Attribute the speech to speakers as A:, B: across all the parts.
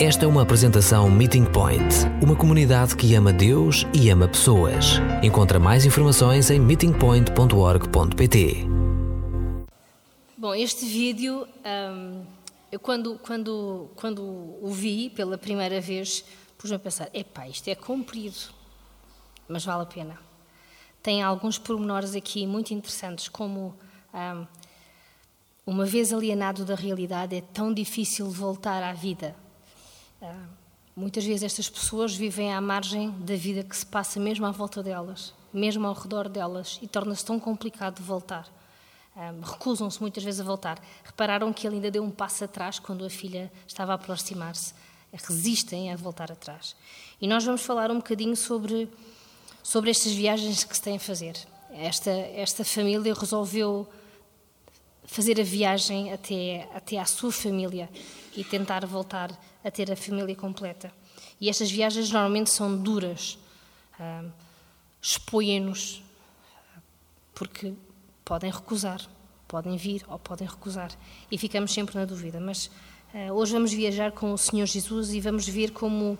A: Esta é uma apresentação Meeting Point, uma comunidade que ama Deus e ama pessoas. Encontra mais informações em meetingpoint.org.pt.
B: Bom, este vídeo, hum, eu quando, quando, quando o vi pela primeira vez, pus-me a pensar: epá, isto é comprido, mas vale a pena. Tem alguns pormenores aqui muito interessantes, como hum, uma vez alienado da realidade, é tão difícil voltar à vida. Muitas vezes estas pessoas vivem à margem da vida que se passa mesmo à volta delas, mesmo ao redor delas, e torna-se tão complicado voltar. Recusam-se muitas vezes a voltar. Repararam que ele ainda deu um passo atrás quando a filha estava a aproximar-se. Resistem a voltar atrás. E nós vamos falar um bocadinho sobre, sobre estas viagens que se têm a fazer. Esta, esta família resolveu fazer a viagem até, até à sua família e tentar voltar a ter a família completa. E estas viagens normalmente são duras, uh, expõem-nos, porque podem recusar, podem vir ou podem recusar. E ficamos sempre na dúvida. Mas uh, hoje vamos viajar com o Senhor Jesus e vamos ver como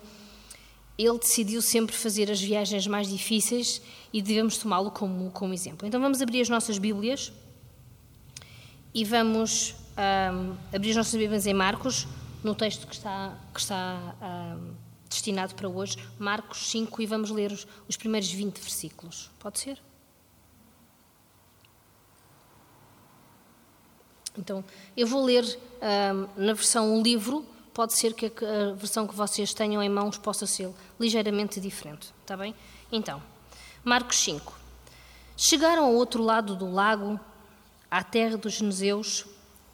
B: ele decidiu sempre fazer as viagens mais difíceis e devemos tomá-lo como, como exemplo. Então vamos abrir as nossas Bíblias e vamos abrir as nossas Bíblias em Marcos, no texto que está, que está destinado para hoje, Marcos 5, e vamos ler os, os primeiros 20 versículos. Pode ser? Então, eu vou ler na versão livro, pode ser que a, a versão que vocês tenham em mãos possa ser ligeiramente diferente, está bem? Então, Marcos 5. Chegaram ao outro lado do lago, à terra dos Geneseus,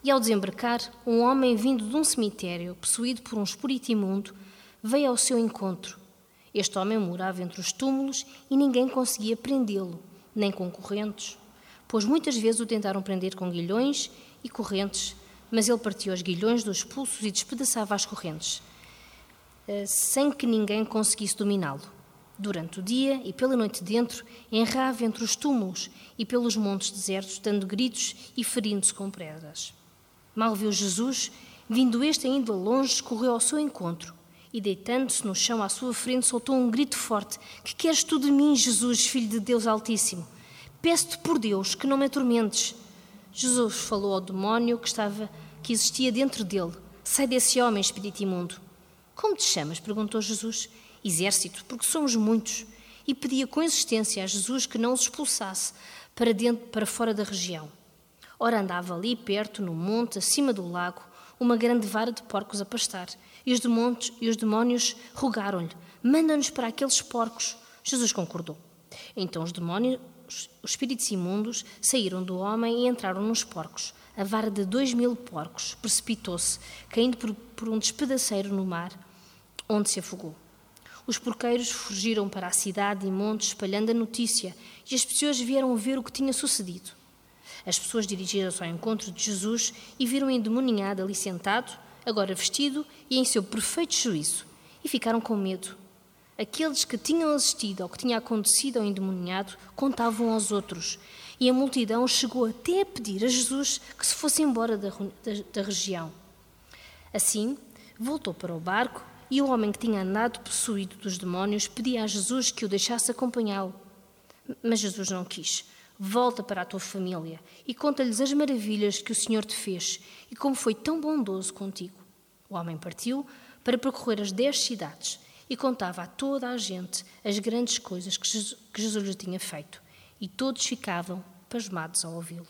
B: e ao desembarcar, um homem vindo de um cemitério, possuído por um espírito imundo, veio ao seu encontro. Este homem morava entre os túmulos e ninguém conseguia prendê-lo, nem com correntes, pois muitas vezes o tentaram prender com guilhões e correntes, mas ele partia os guilhões dos pulsos e despedaçava as correntes, eh, sem que ninguém conseguisse dominá-lo. Durante o dia e pela noite dentro, enrava entre os túmulos e pelos montes desertos, dando gritos e ferindo-se com pedras. Mal viu Jesus, vindo este ainda longe, correu ao seu encontro e, deitando-se no chão à sua frente, soltou um grito forte: Que queres tu de mim, Jesus, filho de Deus Altíssimo? Peço-te por Deus que não me atormentes. Jesus falou ao demónio que estava que existia dentro dele: Sai desse homem, espírito imundo. Como te chamas? perguntou Jesus. Exército, porque somos muitos. E pedia com insistência a Jesus que não os expulsasse para dentro, para fora da região. Ora, andava ali perto, no monte, acima do lago, uma grande vara de porcos a pastar. E os, demônios, e os demónios rogaram-lhe: Manda-nos para aqueles porcos. Jesus concordou. Então os demónios, os espíritos imundos, saíram do homem e entraram nos porcos. A vara de dois mil porcos precipitou-se, caindo por, por um despedaceiro no mar, onde se afogou. Os porqueiros fugiram para a cidade e montes, espalhando a notícia, e as pessoas vieram ver o que tinha sucedido. As pessoas dirigiram-se ao encontro de Jesus e viram o endemoniado ali sentado, agora vestido e em seu perfeito juízo, e ficaram com medo. Aqueles que tinham assistido ao que tinha acontecido ao endemoniado contavam aos outros, e a multidão chegou até a pedir a Jesus que se fosse embora da, da, da região. Assim, voltou para o barco e o homem que tinha andado possuído dos demónios pedia a Jesus que o deixasse acompanhá-lo. Mas Jesus não quis. Volta para a tua família e conta-lhes as maravilhas que o Senhor te fez e como foi tão bondoso contigo. O homem partiu para percorrer as dez cidades e contava a toda a gente as grandes coisas que Jesus lhe tinha feito. E todos ficavam pasmados ao ouvi-lo.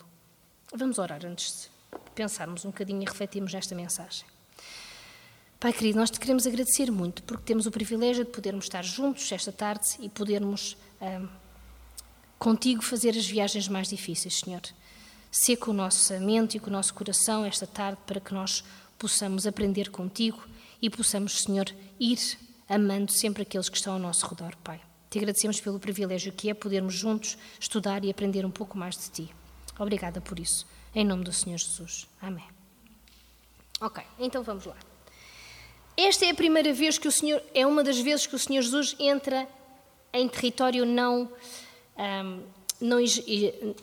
B: Vamos orar antes de pensarmos um bocadinho e refletirmos nesta mensagem. Pai querido, nós te queremos agradecer muito porque temos o privilégio de podermos estar juntos esta tarde e podermos. Hum, contigo fazer as viagens mais difíceis, Senhor. Com o nosso mente e com o nosso coração esta tarde para que nós possamos aprender contigo e possamos, Senhor, ir amando sempre aqueles que estão ao nosso redor, Pai. Te agradecemos pelo privilégio que é podermos juntos estudar e aprender um pouco mais de Ti. Obrigada por isso. Em nome do Senhor Jesus. Amém. Ok, então vamos lá. Esta é a primeira vez que o Senhor, é uma das vezes que o Senhor Jesus entra em território não um, não,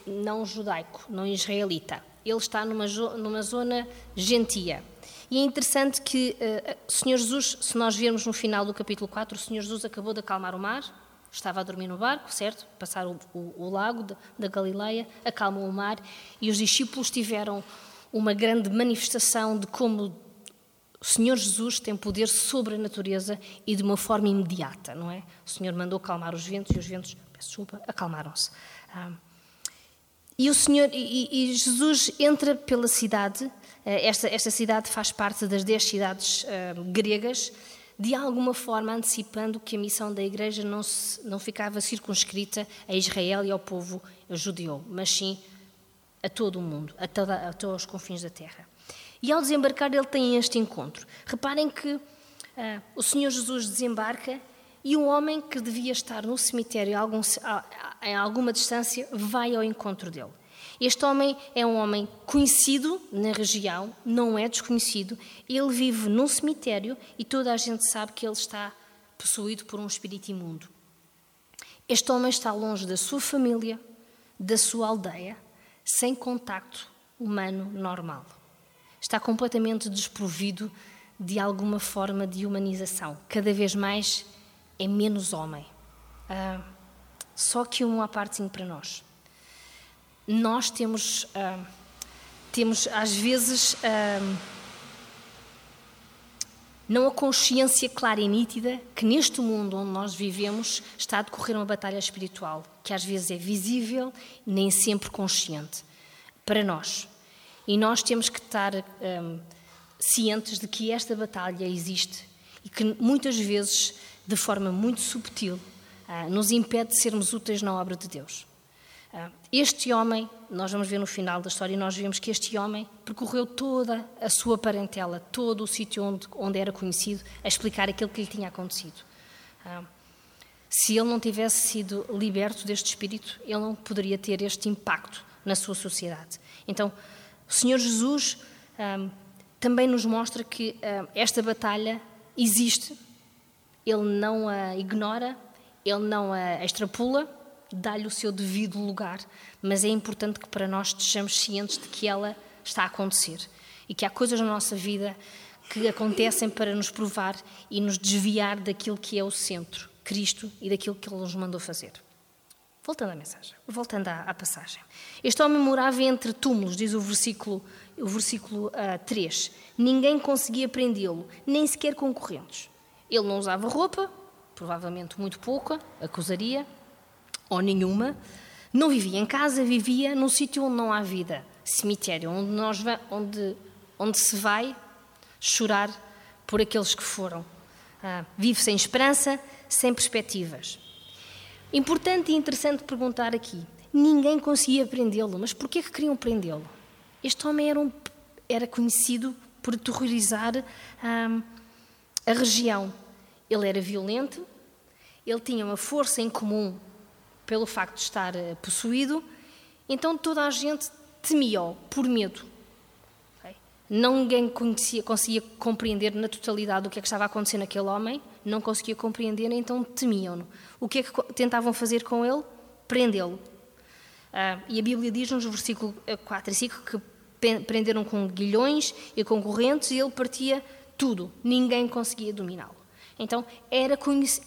B: não, judaico, não israelita. Ele está numa, numa zona gentia. E é interessante que uh, Senhor Jesus, se nós virmos no final do capítulo 4, o Senhor Jesus acabou de acalmar o mar, estava a dormir no barco, certo? Passar o, o, o lago de, da Galileia, acalmou o mar e os discípulos tiveram uma grande manifestação de como o Senhor Jesus tem poder sobre a natureza e de uma forma imediata, não é? O Senhor mandou calmar os ventos e os ventos, desculpa, acalmaram-se. Ah, e o Senhor e, e, Jesus entra pela cidade. Eh, esta, esta cidade faz parte das dez cidades gregas, de alguma forma antecipando que a missão da Igreja não, se, não ficava circunscrita a Israel e ao povo judeu, mas sim a todo o mundo, a, toda, a todos os confins da terra. E ao desembarcar, ele tem este encontro. Reparem que uh, o Senhor Jesus desembarca e um homem que devia estar no cemitério em alguma distância vai ao encontro dele. Este homem é um homem conhecido na região, não é desconhecido. Ele vive num cemitério e toda a gente sabe que ele está possuído por um espírito imundo. Este homem está longe da sua família, da sua aldeia, sem contacto humano normal. Está completamente desprovido de alguma forma de humanização. Cada vez mais é menos homem. Ah, só que um parte para nós. Nós temos, ah, temos às vezes, ah, não a consciência clara e nítida que neste mundo onde nós vivemos está a decorrer uma batalha espiritual, que às vezes é visível, nem sempre consciente, para nós. E nós temos que estar cientes de que esta batalha existe e que muitas vezes, de forma muito subtil, uh, nos impede de sermos úteis na obra de Deus. Uh, este homem, nós vamos ver no final da história, nós vemos que este homem percorreu toda a sua parentela, todo o sítio onde, onde era conhecido, a explicar aquilo que lhe tinha acontecido. Uh, se ele não tivesse sido liberto deste espírito, ele não poderia ter este impacto na sua sociedade. Então, o Senhor Jesus também nos mostra que esta batalha existe, Ele não a ignora, Ele não a extrapula, dá-lhe o seu devido lugar, mas é importante que para nós estejamos cientes de que ela está a acontecer e que há coisas na nossa vida que acontecem para nos provar e nos desviar daquilo que é o centro, Cristo, e daquilo que Ele nos mandou fazer. Voltando à mensagem, voltando à, à, passagem. Este homem morava entre túmulos, diz o versículo, o versículo uh, ah, 3. Ninguém conseguia prendê-lo, nem sequer concorrentes. Ele não usava roupa, provavelmente muito pouca, acusaria, ou nenhuma. Não vivia em casa, vivia num sítio onde não há vida, cemitério, onde, nós, onde, onde se vai chorar por aqueles que foram. Uh, vive sem esperança, sem perspectivas. Importante e interessante perguntar aqui. Ninguém conseguia prendê-lo, mas porquê que queriam prendê-lo? Este homem era, um, era conhecido por aterrorizar hum, a região. Ele era violento, ele tinha uma força em comum pelo facto de estar uh, possuído, então toda a gente temia-o por medo. Okay? Ninguém conhecia, conseguia compreender na totalidade o que é que estava a acontecer naquele homem, não conseguia compreender, então temiam-no. O que é que tentavam fazer com ele? Prendê-lo. Ah, e a Bíblia diz-nos, no versículo 4 e 5, que prenderam com guilhões e com correntes e ele partia tudo. Ninguém conseguia dominá-lo. Então, era,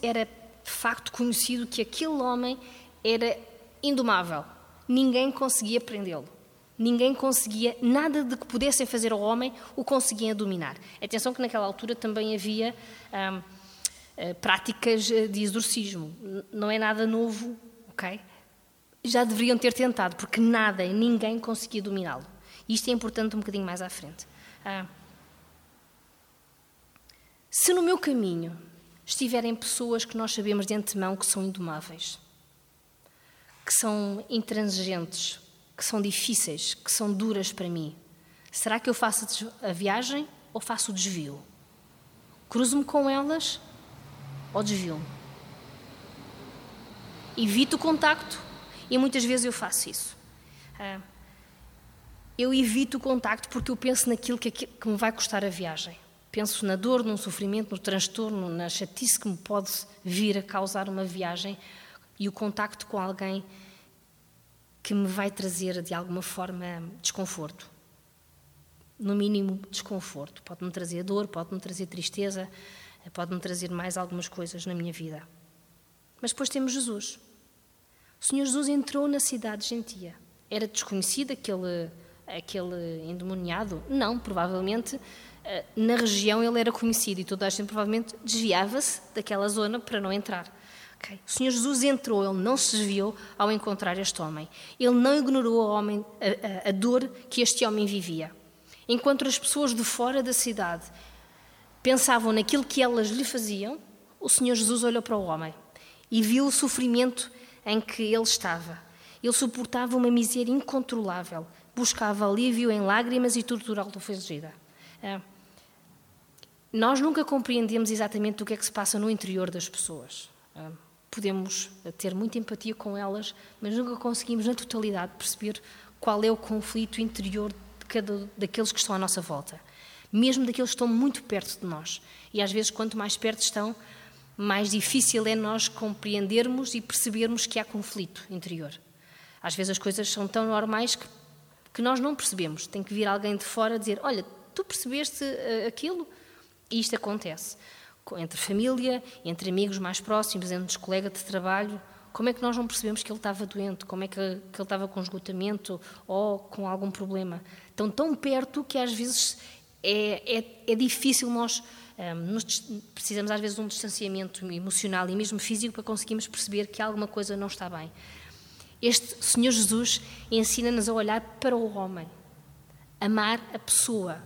B: era de facto conhecido que aquele homem era indomável. Ninguém conseguia prendê-lo. Ninguém conseguia, nada de que pudessem fazer ao homem o conseguia dominar. Atenção que naquela altura também havia ah, eh, práticas eh, de exorcismo. Não é nada novo, ok? Já deveriam ter tentado, porque nada ninguém conseguia dominá-lo. Isto é importante um bocadinho mais à frente. Ah. Se no meu caminho estiverem pessoas que nós sabemos de antemão que são indomáveis, que são intransigentes, que são difíceis, que são duras para mim, será que eu faço a viagem ou faço o desvio? Cruzo-me com elas ou desvio-me. Evito o contacto e muitas vezes eu faço isso. Ah, eu evito o contacto porque eu penso naquilo que, que me vai custar a viagem. Penso na dor, no sofrimento, no transtorno, na chatice que me pode vir a causar uma viagem e o contacto com alguém que me vai trazer de alguma forma desconforto. no mínimo, desconforto. Pode-me trazer dor, pode-me trazer tristeza, pode-me trazer mais algumas coisas na minha vida. Mas depois temos Jesus. O Senhor Jesus entrou na cidade gentia. Era desconhecido aquele, aquele endemoniado? Não, provavelmente na região ele era conhecido e toda a gente provavelmente desviava-se daquela zona para não entrar. Okay. O Senhor Jesus entrou, ele não se desviou ao encontrar este homem. Ele não ignorou a, homem, a, a, a dor que este homem vivia. Enquanto as pessoas de fora da cidade pensavam naquilo que elas lhe faziam, o Senhor Jesus olhou para o homem e viu o sofrimento em que ele estava. Ele suportava uma miséria incontrolável, buscava alívio em lágrimas e tortura autofagida. É. Nós nunca compreendemos exatamente o que é que se passa no interior das pessoas. É. Podemos ter muita empatia com elas, mas nunca conseguimos, na totalidade, perceber qual é o conflito interior de cada, daqueles que estão à nossa volta, mesmo daqueles que estão muito perto de nós. E às vezes, quanto mais perto estão, mais difícil é nós compreendermos e percebermos que há conflito interior. Às vezes as coisas são tão normais que, que nós não percebemos. Tem que vir alguém de fora dizer: Olha, tu percebeste uh, aquilo? Isto acontece. Entre família, entre amigos mais próximos, entre colegas de trabalho. Como é que nós não percebemos que ele estava doente? Como é que, ele estava com esgotamento ou com algum problema? Estão tão perto que às vezes é, é, é difícil nós nos, precisamos às vezes de um distanciamento emocional e mesmo físico para conseguirmos perceber que alguma coisa não está bem. Este Senhor Jesus ensina-nos a olhar para o homem, amar a pessoa,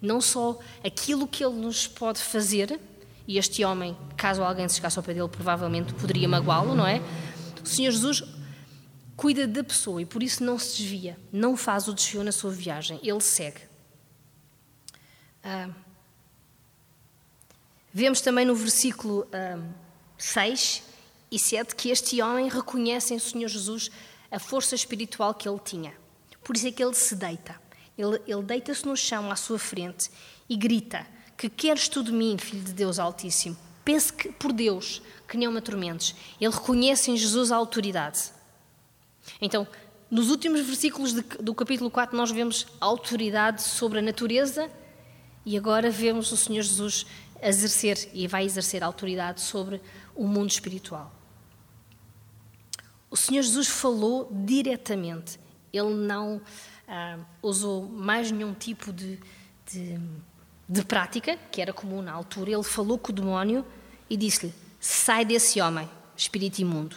B: não só aquilo que ele nos pode fazer, e este homem, caso alguém se chegasse ao pé dele, provavelmente poderia magoá-lo, não é? O Senhor Jesus cuida da pessoa e por isso não se desvia, não faz o desvio na sua viagem, ele segue. Ah, Vemos também no versículo um, 6 e 7 que este homem reconhece em Senhor Jesus a força espiritual que ele tinha. Por isso é que ele se deita. Ele, ele deita-se no chão à sua frente e grita: Que queres tu de mim, filho de Deus Altíssimo? Pense que, por Deus, que nem me atormentes. Ele reconhece em Jesus a autoridade. Então, nos últimos versículos de, do capítulo 4, nós vemos a autoridade sobre a natureza e agora vemos o Senhor Jesus exercer e vai exercer autoridade sobre o mundo espiritual. O Senhor Jesus falou diretamente, ele não ah, usou mais nenhum tipo de, de, de prática, que era comum na altura, ele falou com o demónio e disse-lhe: Sai desse homem, espírito imundo.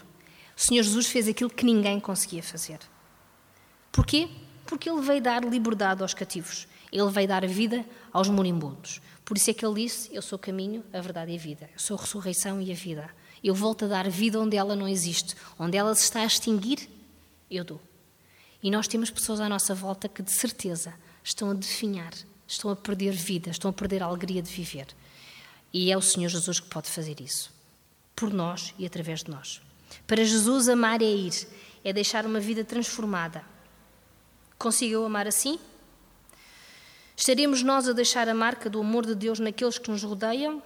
B: O Senhor Jesus fez aquilo que ninguém conseguia fazer. Porquê? Porque ele veio dar liberdade aos cativos, ele veio dar vida aos moribundos. Por isso é que ele disse: Eu sou o caminho, a verdade e a vida. Eu sou a ressurreição e a vida. Eu volto a dar vida onde ela não existe. Onde ela se está a extinguir, eu dou. E nós temos pessoas à nossa volta que, de certeza, estão a definhar, estão a perder vida, estão a perder a alegria de viver. E é o Senhor Jesus que pode fazer isso. Por nós e através de nós. Para Jesus, amar é ir, é deixar uma vida transformada. Consigo eu amar assim? Estaremos nós a deixar a marca do amor de Deus naqueles que nos rodeiam?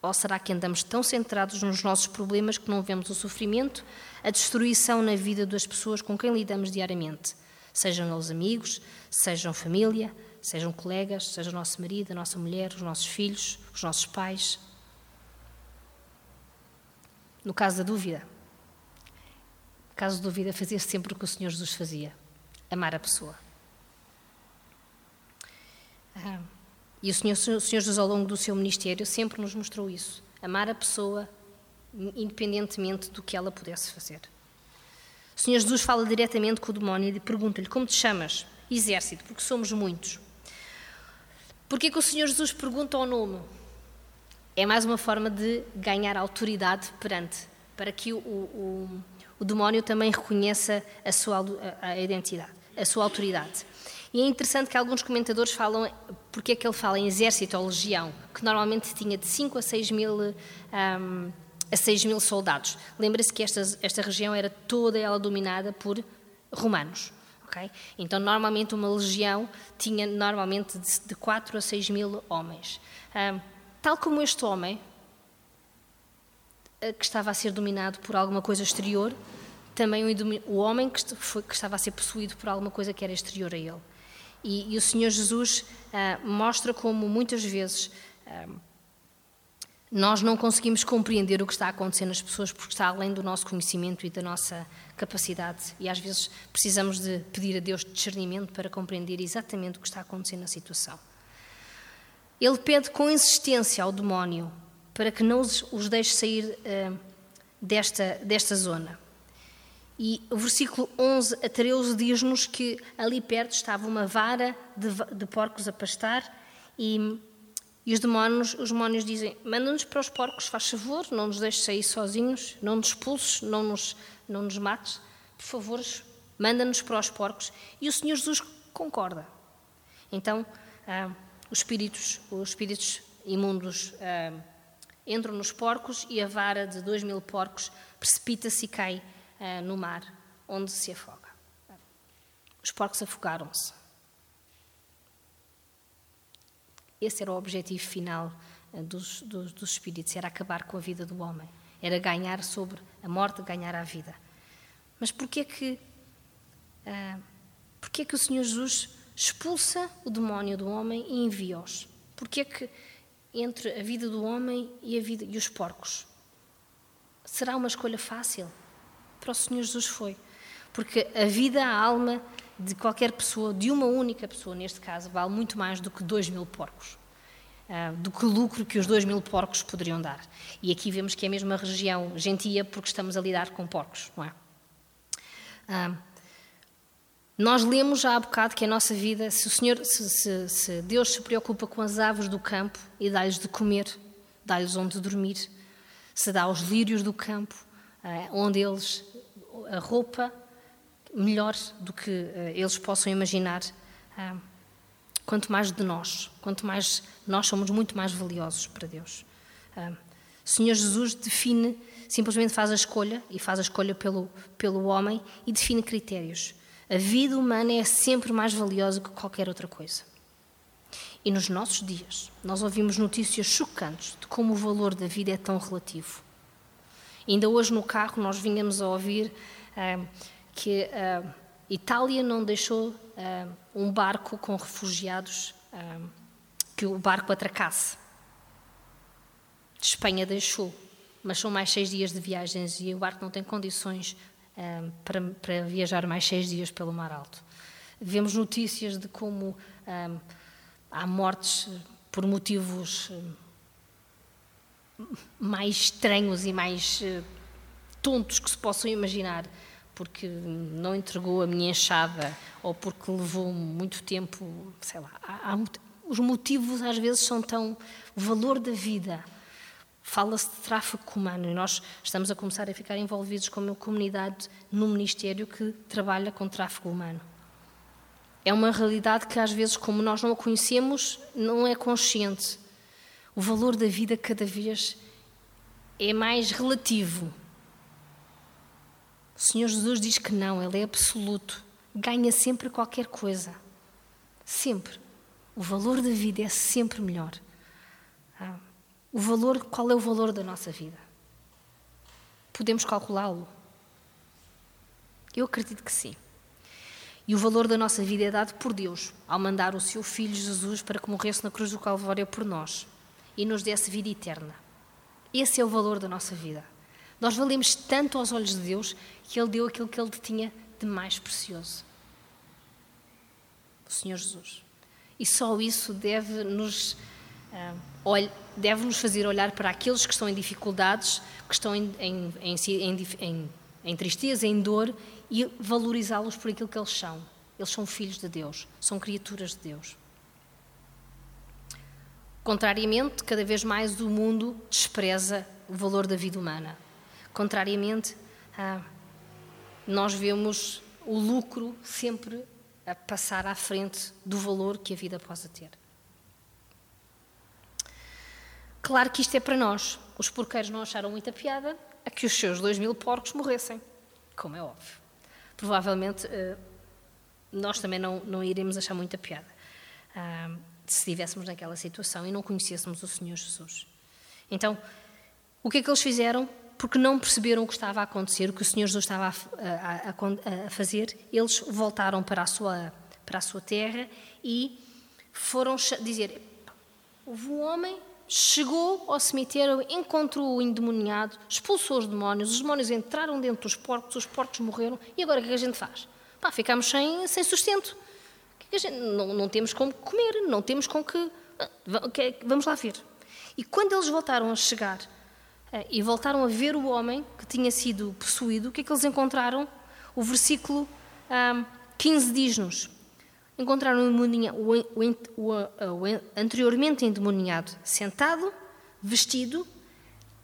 B: Ou será que andamos tão centrados nos nossos problemas que não vemos o sofrimento, a destruição na vida das pessoas com quem lidamos diariamente? Sejam eles amigos, sejam família, sejam colegas, seja o nosso marido, a nossa mulher, os nossos filhos, os nossos pais. No caso da dúvida, no caso de dúvida, fazer sempre o que o Senhor Jesus fazia: amar a pessoa. Ah, e o Senhor, o Senhor Jesus, ao longo do seu ministério, sempre nos mostrou isso: amar a pessoa, independentemente do que ela pudesse fazer. O Senhor Jesus fala diretamente com o demónio e pergunta-lhe: Como te chamas? Exército, porque somos muitos. Porquê que o Senhor Jesus pergunta ao nome? É mais uma forma de ganhar autoridade perante, para que o, o, o demónio também reconheça a sua a, a identidade, a sua autoridade. E é interessante que alguns comentadores falam porque é que ele fala em exército ou legião, que normalmente tinha de 5 a 6 mil, um, a 6 mil soldados. Lembra-se que esta, esta região era toda ela dominada por romanos. Okay? Então, normalmente, uma legião tinha normalmente de, de 4 a 6 mil homens. Um, tal como este homem, eh, que estava a ser dominado por alguma coisa exterior, também o, o homem que, foi, que estava a ser possuído por alguma coisa que era exterior a ele. E, e o Senhor Jesus ah, mostra como muitas vezes ah, nós não conseguimos compreender o que está a acontecer nas pessoas porque está além do nosso conhecimento e da nossa capacidade. E às vezes precisamos de pedir a Deus discernimento para compreender exatamente o que está a acontecer na situação. Ele pede com insistência ao demónio para que não os deixe sair uh, desta, desta zona. E o versículo 11 a 13 diz-nos que ali perto estava uma vara de, de porcos a pastar e e os demónios, os dizem: manda-nos para os porcos, faz favor, não nos deixes sair sozinhos, não nos expulses, não nos, não nos mates, por favor, manda-nos para os porcos. E o Senhor Jesus concorda. Então, ah, os espíritos, os espíritos imundos ah, entram nos porcos e a vara de dois mil porcos precipita-se e cai ah, no mar, onde se afoga. Os porcos afogaram-se. Esse era o objetivo final eh, dos, dos, dos espíritos, era acabar com a vida do homem, era ganhar sobre a morte, ganhar a vida. Mas porquê que, uh, porquê que o Senhor Jesus expulsa o demónio do homem e envia-os? Porquê que entre a vida do homem e a vida e os porcos? Será uma escolha fácil? Para o Senhor Jesus foi. Porque a vida, a alma de qualquer pessoa, de uma única pessoa, neste caso, vale muito mais do que dois mil porcos. Uh, do que o lucro que os dois mil porcos poderiam dar. E aqui vemos que é mesmo uma região gentia porque estamos a lidar com porcos, não é? Uh, nós lemos já há bocado que a nossa vida, se Senhor, se, se, se Deus se preocupa com as aves do campo e dá-lhes de comer, dá-lhes onde dormir, se dá aos lírios do campo, onde eles a roupa melhor do que uh, eles possam imaginar. Uh, quanto mais de nós, quanto mais nós somos muito mais valiosos para Deus. O Senhor Jesus define, simplesmente faz a escolha, e faz a escolha pelo, pelo homem, e define critérios. A vida humana é sempre mais valiosa que qualquer outra coisa. E nos nossos dias, nós ouvimos notícias chocantes de como o valor da vida é tão relativo. Ainda hoje no carro nós vínhamos a ouvir uh, que a uh, Itália não deixou uh, um barco com refugiados que o barco atracasse. Espanha deixou, mas são mais seis dias de viagens e o barco não tem condições para, para, viajar mais seis dias pelo Mar Alto. Vemos notícias de como há mortes por motivos mais estranhos e mais tontos que se possam imaginar porque não entregou a minha enxada ou porque levou muito tempo, sei lá. Há, há, os motivos às vezes são tão. O valor da vida. Fala-se de tráfico humano e nós estamos a começar a ficar envolvidos com uma comunidade no Ministério que trabalha com tráfico humano. É uma realidade que às vezes, como nós não a conhecemos, não é consciente. O valor da vida cada vez é mais relativo o Senhor Jesus diz que não, Ele é absoluto. Ganha sempre qualquer coisa. Sempre. O valor da vida é sempre melhor. Ah, o valor, qual é o valor da nossa vida? Podemos calculá-lo? Eu acredito que sim. E o valor da nossa vida é dado por Deus, ao mandar o seu Filho Jesus para que morresse na cruz do Calvário por nós e nos desse vida eterna. Esse é o valor da nossa vida. Nós valemos tanto aos olhos de Deus que Ele deu aquilo que Ele tinha de mais precioso. O Senhor Jesus. E só isso deve nos, uh, deve nos fazer olhar para aqueles que estão em dificuldades, que estão em, em, em, em tristeza, em dor, e valorizá-los por aquilo que eles são. Eles são filhos de Deus, são criaturas de Deus. Contrariamente, cada vez mais o mundo despreza o valor da vida humana. Contrariamente, ah, nós vemos o lucro sempre a passar à frente do valor que a vida possa ter. Claro que isto é para nós. Os porqueiros não acharam muita piada a que os seus dois mil porcos morressem, como é óbvio. Provavelmente ah, nós também não, não iremos achar muita piada ah, se estivéssemos naquela situação e não conhecêssemos o Senhor Jesus. Então, o que é que eles fizeram? porque não perceberam o que estava a acontecer, o que o Senhor Jesus estava a, a, a, fazer, eles voltaram para a, sua, para a sua terra e foram dizer: houve um homem, chegou ao cemitério, encontrou o endemoniado, expulsou os demónios, os demónios entraram dentro dos porcos, os porcos morreram, e agora o que, é a gente faz? Pá, ficamos sem, sem sustento. Gente, não, não temos como comer, não temos com que. Ah, vamos lá ver. E quando eles voltaram a chegar eh, e voltaram a ver o homem que tinha sido possuído, o que é que eles encontraram? O versículo 15 diz-nos: encontraram o, o, o, anteriormente endemoniado sentado, vestido,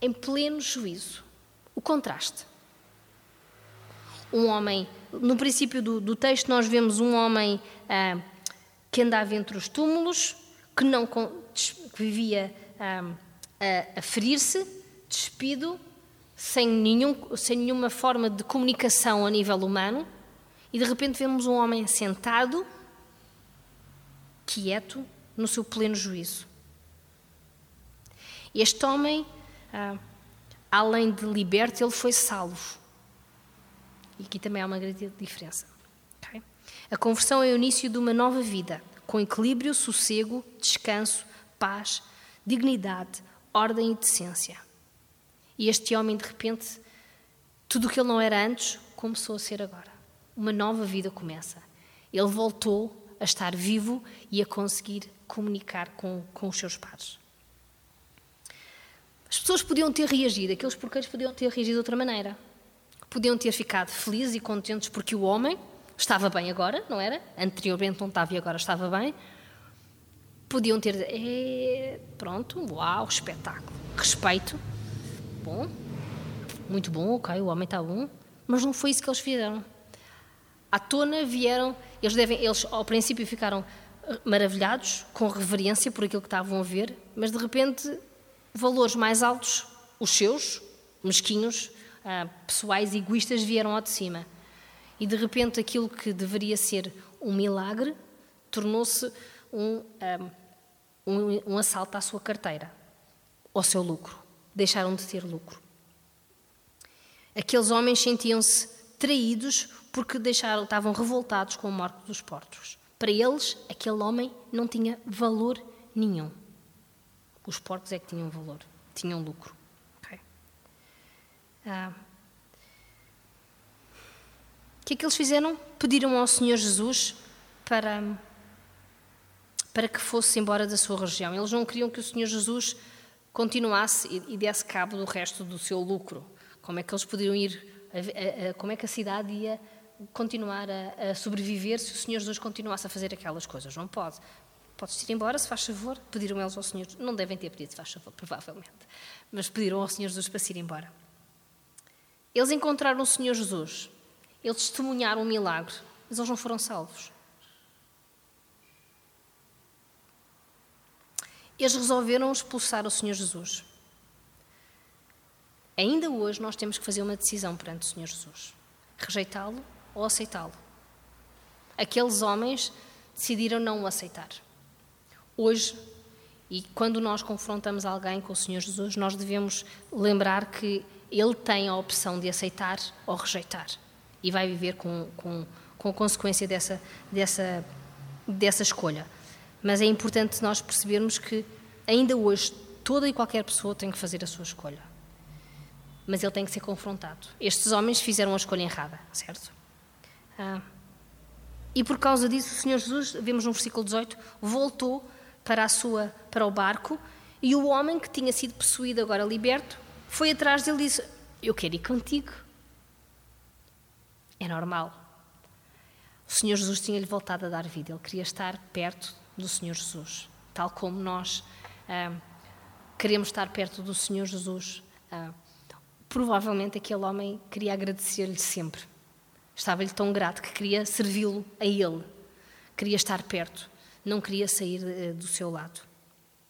B: em pleno juízo. O contraste. Um homem, no princípio do, do texto, nós vemos um homem ah, que andava entre os túmulos, que, não, que vivia ah, a, a ferir-se, despido, sem, nenhum, sem nenhuma forma de comunicação a nível humano, e de repente vemos um homem sentado, quieto, no seu pleno juízo. Este homem, ah, além de liberto, ele foi salvo. E aqui também há uma grande diferença. Okay? A conversão é o início de uma nova vida, com equilíbrio, sossego, descanso, paz, dignidade, ordem e decência. E este homem, de repente, tudo o que ele não era antes, começou a ser agora. Uma nova vida começa. Ele voltou a estar vivo e a conseguir comunicar com, com os seus pares. As pessoas podiam ter reagido, aqueles porqueiros podiam ter reagido de outra maneira. Podiam ter ficado felizes e contentes porque o homem estava bem agora, não era? Anteriormente não estava e agora estava bem. Podiam ter. É, pronto, uau, espetáculo. Respeito. Bom, muito bom, ok, o homem está bom. Mas não foi isso que eles fizeram. À tona vieram eles, devem, eles, ao princípio, ficaram eh, maravilhados, com reverência por aquilo que estavam a ver, mas de repente, valores mais altos, os seus, mesquinhos, ah, pessoais, egoístas, vieram ao de cima. E de repente, aquilo que deveria ser um milagre tornou-se um, ah, um, um assalto à sua carteira, ao seu lucro. Deixaram de ter lucro. Aqueles homens sentiam-se traídos porque deixaram, estavam revoltados com a morte dos porcos. Para eles, aquele homem não tinha valor nenhum. Os porcos é que tinham valor, tinham lucro. Ah. O que é que eles fizeram? Pediram ao Senhor Jesus para, para que fosse embora da sua região. Eles não queriam que o Senhor Jesus continuasse e, desse cabo do resto do seu lucro. Como é que eles poderiam ir, como é que a cidade ia continuar a, a, sobreviver se o Senhor Jesus continuasse a fazer aquelas coisas. Não pode. Podes ir embora, se faz favor. Pediram eles ao Senhor Não devem ter pedido, se faz favor, provavelmente. Mas pediram ao Senhor Jesus para se ir embora. Eles encontraram o Senhor Jesus. Eles testemunharam um milagre, mas eles não foram salvos. Eles resolveram expulsar o Senhor Jesus. Ainda hoje nós temos que fazer uma decisão perante o Senhor Jesus: rejeitá-lo ou aceitá-lo. Aqueles homens decidiram não o aceitar. Hoje, e quando nós confrontamos alguém com o Senhor Jesus, nós devemos lembrar que ele tem a opção de aceitar ou rejeitar e vai viver com, com, com a consequência dessa, dessa, dessa escolha. Mas é importante nós percebermos que ainda hoje toda e qualquer pessoa tem que fazer a sua escolha. Mas ele tem que ser confrontado. Estes homens fizeram a escolha errada, certo? Ah. E por causa disso, o Senhor Jesus, vemos no versículo 18, voltou para, a sua, para o barco e o homem que tinha sido possuído, agora liberto, foi atrás dele e disse: Eu quero ir contigo. É normal. O Senhor Jesus tinha-lhe voltado a dar vida, ele queria estar perto do Senhor Jesus, tal como nós ah, queremos estar perto do Senhor Jesus. Ah, provavelmente aquele homem queria agradecer-lhe sempre Estava-lhe tão grato que queria servi-lo a ele, queria estar perto, não queria sair eh, do seu lado.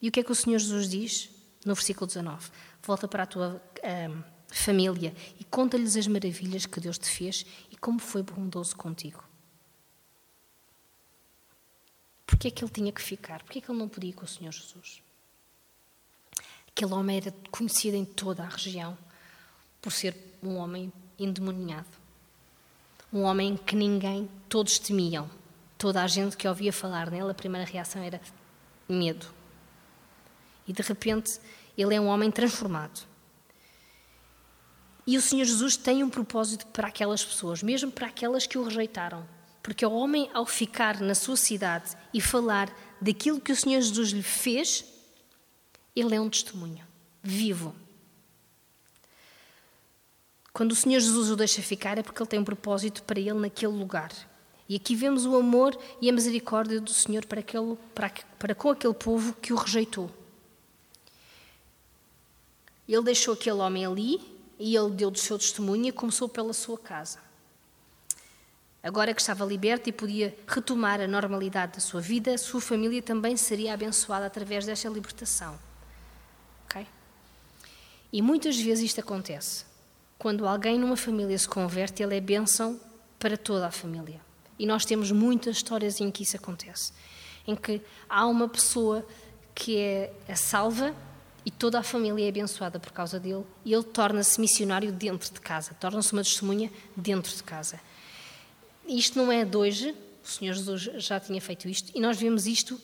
B: E o que é que o Senhor Jesus diz no versículo 19? Volta para a tua ehm, família e conta-lhes as maravilhas que Deus te fez e como foi bondoso contigo. Porquê é que ele tinha que ficar? Porquê é que ele não podia ir com o Senhor Jesus? Aquele homem era conhecido em toda a região por ser um homem endemoniado um homem que ninguém, todos temiam. toda a gente que ouvia falar nele, a primeira reação era medo. E de repente ele é um homem transformado. E o Senhor Jesus tem um propósito para aquelas pessoas, mesmo para aquelas que o rejeitaram. Porque o homem, ao ficar na sua cidade e falar daquilo que o Senhor Jesus lhe fez, ele é um testemunho vivo. Quando o Senhor Jesus o deixa ficar, é porque ele tem um propósito para ele naquele lugar. E aqui vemos o amor e a misericórdia do Senhor para, aquele, para, para com aquele povo que o rejeitou. Ele deixou aquele homem ali e ele deu do seu testemunho e começou pela sua casa. Agora que estava liberto e podia retomar a normalidade da sua vida, sua família também seria abençoada através desta libertação. Ok? E muitas vezes isto acontece. Quando alguém numa família se converte, ele é bênção para toda a família. E nós temos muitas histórias em que isso acontece. Em que há uma pessoa que é salva e toda a família é abençoada por causa dele e ele torna-se missionário dentro de casa, torna-se uma testemunha dentro de casa. Isto não é de hoje, o Senhor Jesus já tinha feito isto e nós vemos isto,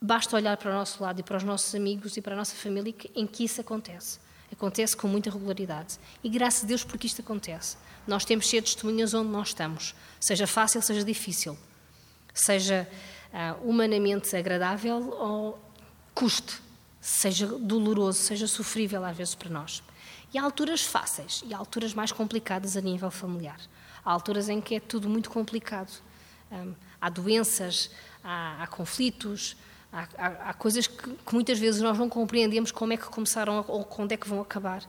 B: basta olhar para o nosso lado e para os nossos amigos e para a nossa família em que isso acontece. Acontece com muita regularidade. E graças a Deus porque isto acontece. Nós temos de ser testemunhas onde nós estamos, seja fácil, seja difícil, seja uh, humanamente agradável ou custe seja doloroso, seja sofrível às vezes para nós. E há alturas fáceis e há alturas mais complicadas a nível familiar. Há alturas em que é tudo muito complicado. Um, há doenças, há, há conflitos, há, há, há coisas que, que, muitas vezes nós não compreendemos como é que começaram ou quando é que vão acabar.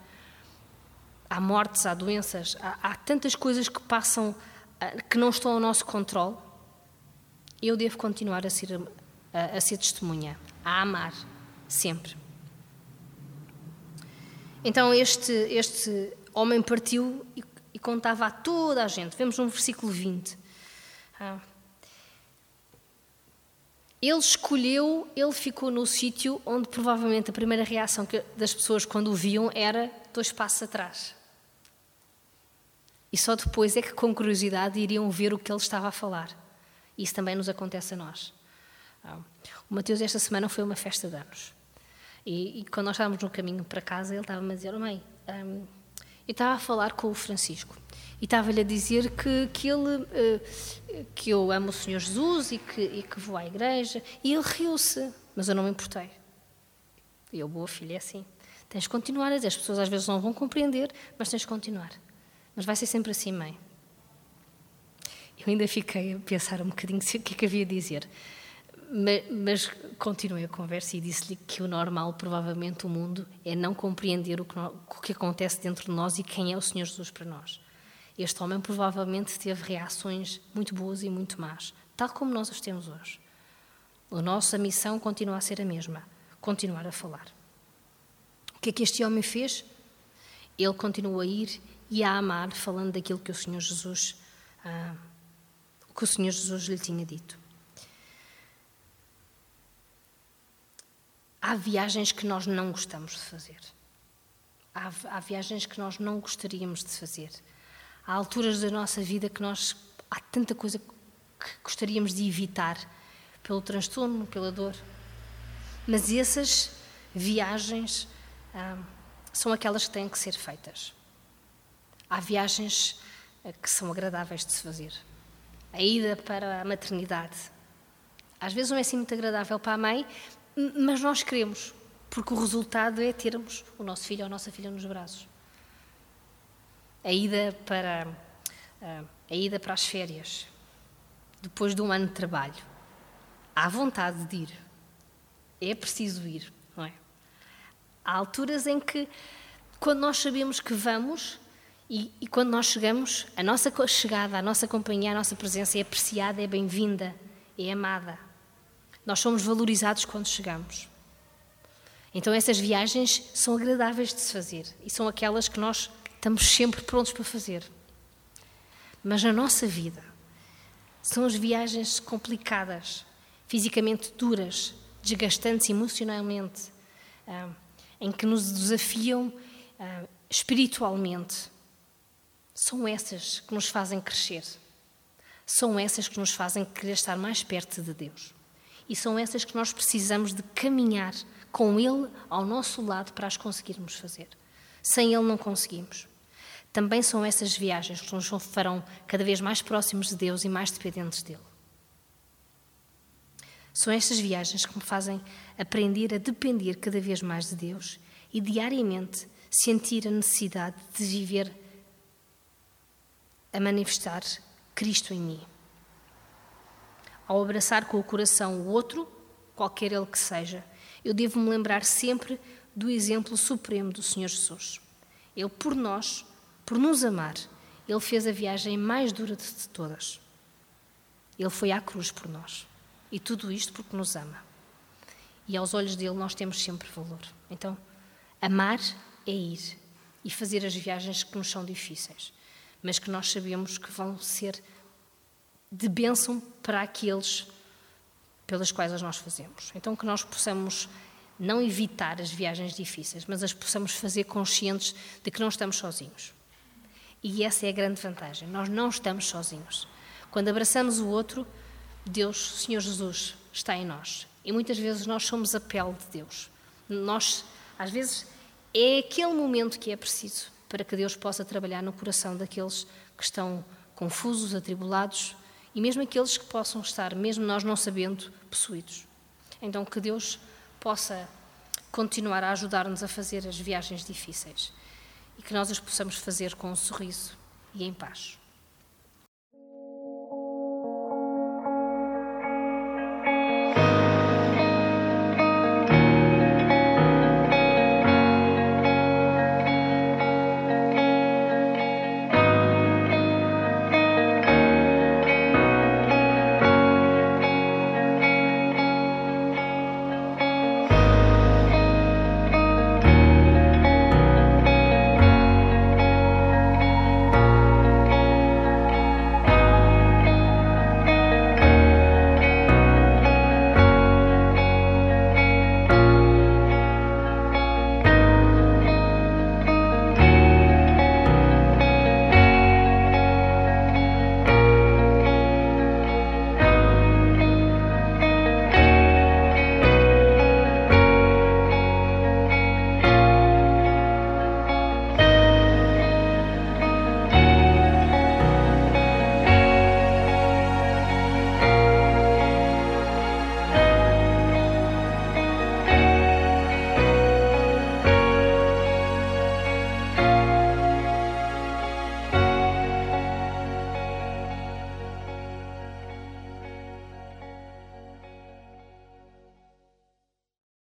B: Há mortes, há doenças, há, tantas coisas que passam uh, que não estão ao nosso controle. Eu devo continuar a ser, a, a ser testemunha, a amar, sempre. Então este, este homem partiu e, e, contava a toda a gente. Vemos no versículo 20. Ah. Ele escolheu, ele ficou no sítio onde provavelmente a primeira reação das pessoas quando o viam era dois passos atrás. E só depois é que, com curiosidade, iriam ver o que ele estava a falar. Isso também nos acontece a nós. Ah. O Mateus, esta semana, foi uma festa de anos. E, e, quando nós estávamos no caminho para casa, ele estava-me a dizer: oh, Mãe, um, eu estava a falar com o Francisco e estava-lhe a dizer que, que, ele, uh, que eu amo o Senhor Jesus e que, e que vou à igreja. E ele riu-se, mas eu não me importei. E eu, boa filha, é assim. Tens de continuar a dizer. As pessoas às vezes não vão compreender, mas tens de continuar. Mas vai ser sempre assim, mãe. Eu ainda fiquei a pensar um bocadinho o que é que havia a dizer. Mas, continuei a conversa e disse-lhe que o normal, provavelmente, o mundo é não compreender o que, o que acontece dentro de nós e quem é o Senhor Jesus para nós. Este homem provavelmente teve reações muito boas e muito más, tal como nós as temos hoje. A nossa missão continua a ser a mesma: continuar a falar. O que é que este homem fez? Ele continuou a ir e a amar, falando daquilo que o Senhor Jesus, ah, que o Senhor Jesus lhe tinha dito. Há viagens que nós não gostamos de fazer. Há, há, viagens que nós não gostaríamos de fazer. Há alturas da nossa vida que nós. Há tanta coisa que gostaríamos de evitar pelo transtorno, pela dor. Mas essas viagens ah, são aquelas que têm que ser feitas. Há viagens ah, que são agradáveis de se fazer. A ida para a maternidade. Às vezes não é assim muito agradável para a mãe, mas nós queremos, porque o resultado é termos o nosso filho ou a nossa filha nos braços. A ida para a ida para as férias, depois de um ano de trabalho. Há vontade de ir. É preciso ir, não é? Há alturas em que, quando nós sabemos que vamos, e, e, quando nós chegamos, a nossa chegada, a nossa companhia, a nossa presença é apreciada, é bem-vinda, é amada. Nós somos valorizados quando chegamos. Então essas viagens são agradáveis de se fazer e são aquelas que nós estamos sempre prontos para fazer. Mas na nossa vida são as viagens complicadas, fisicamente duras, desgastantes emocionalmente, ah, em que nos desafiam ah, espiritualmente. São essas que nos fazem crescer. são essas que nos fazem querer estar mais perto de Deus. E são essas que nós precisamos de caminhar com Ele ao nosso lado para as conseguirmos fazer. Sem Ele não conseguimos. Também são essas viagens que nos farão cada vez mais próximos de Deus e mais dependentes dele. São estas viagens que me fazem aprender a depender cada vez mais de Deus e diariamente sentir a necessidade de viver a manifestar Cristo em mim. Ao abraçar com o coração o outro, qualquer ele que seja, eu devo me lembrar sempre do exemplo supremo do Senhor Jesus. Ele, por nós, por nos amar, ele fez a viagem mais dura de todas. Ele foi à cruz por nós. E tudo isto porque nos ama. E aos olhos dele nós temos sempre valor. Então, amar é ir e fazer as viagens que nos são difíceis, mas que nós sabemos que vão ser de bênção para aqueles pelas quais nós fazemos. Então, que nós possamos não evitar as viagens difíceis, mas as possamos fazer conscientes de que não estamos sozinhos. E essa é a grande vantagem. Nós não estamos sozinhos. Quando abraçamos o outro, Deus, Senhor Jesus, está em nós. E muitas vezes nós somos a pele de Deus. Nós, às vezes, é aquele momento que é preciso para que Deus possa trabalhar no coração daqueles que estão confusos, atribulados e mesmo aqueles que possam estar, mesmo nós não sabendo, possuídos. Então, que Deus possa continuar a ajudar-nos a fazer as viagens difíceis e que nós as possamos fazer com um sorriso e em paz.